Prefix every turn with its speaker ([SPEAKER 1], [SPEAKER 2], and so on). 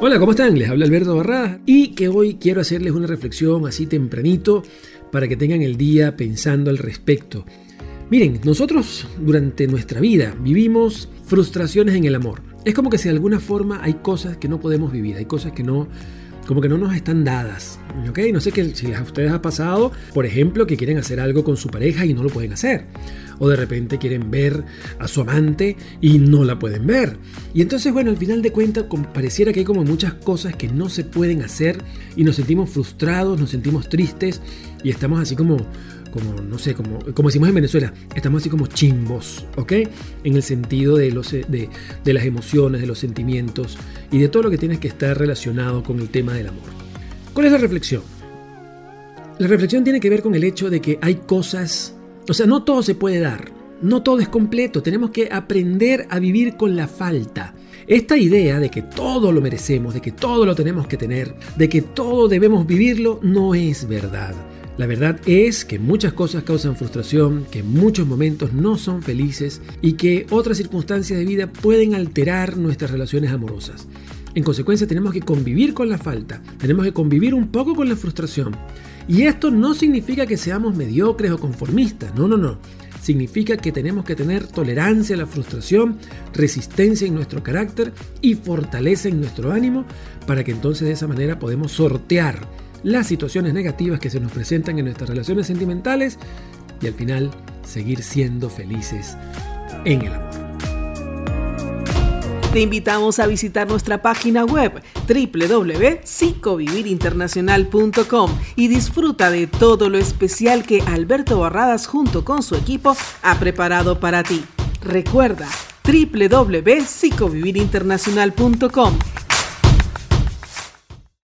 [SPEAKER 1] Hola, ¿cómo están? Les habla Alberto Barradas y que hoy quiero hacerles una reflexión así tempranito para que tengan el día pensando al respecto. Miren, nosotros durante nuestra vida vivimos frustraciones en el amor. Es como que si de alguna forma hay cosas que no podemos vivir, hay cosas que no como que no nos están dadas. ¿ok? No sé qué, si a ustedes ha pasado, por ejemplo, que quieren hacer algo con su pareja y no lo pueden hacer. O de repente quieren ver a su amante y no la pueden ver. Y entonces, bueno, al final de cuentas, pareciera que hay como muchas cosas que no se pueden hacer y nos sentimos frustrados, nos sentimos tristes y estamos así como como, no sé, como, como decimos en Venezuela, estamos así como chimbos, ¿ok? En el sentido de, los, de, de las emociones, de los sentimientos y de todo lo que tiene que estar relacionado con el tema del amor. ¿Cuál es la reflexión? La reflexión tiene que ver con el hecho de que hay cosas, o sea, no todo se puede dar, no todo es completo, tenemos que aprender a vivir con la falta. Esta idea de que todo lo merecemos, de que todo lo tenemos que tener, de que todo debemos vivirlo, no es verdad. La verdad es que muchas cosas causan frustración, que muchos momentos no son felices y que otras circunstancias de vida pueden alterar nuestras relaciones amorosas. En consecuencia tenemos que convivir con la falta, tenemos que convivir un poco con la frustración. Y esto no significa que seamos mediocres o conformistas, no, no, no. Significa que tenemos que tener tolerancia a la frustración, resistencia en nuestro carácter y fortaleza en nuestro ánimo para que entonces de esa manera podemos sortear las situaciones negativas que se nos presentan en nuestras relaciones sentimentales y al final seguir siendo felices en el amor.
[SPEAKER 2] Te invitamos a visitar nuestra página web www.psicovivirinternacional.com y disfruta de todo lo especial que Alberto Barradas junto con su equipo ha preparado para ti. Recuerda www.psicovivirinternacional.com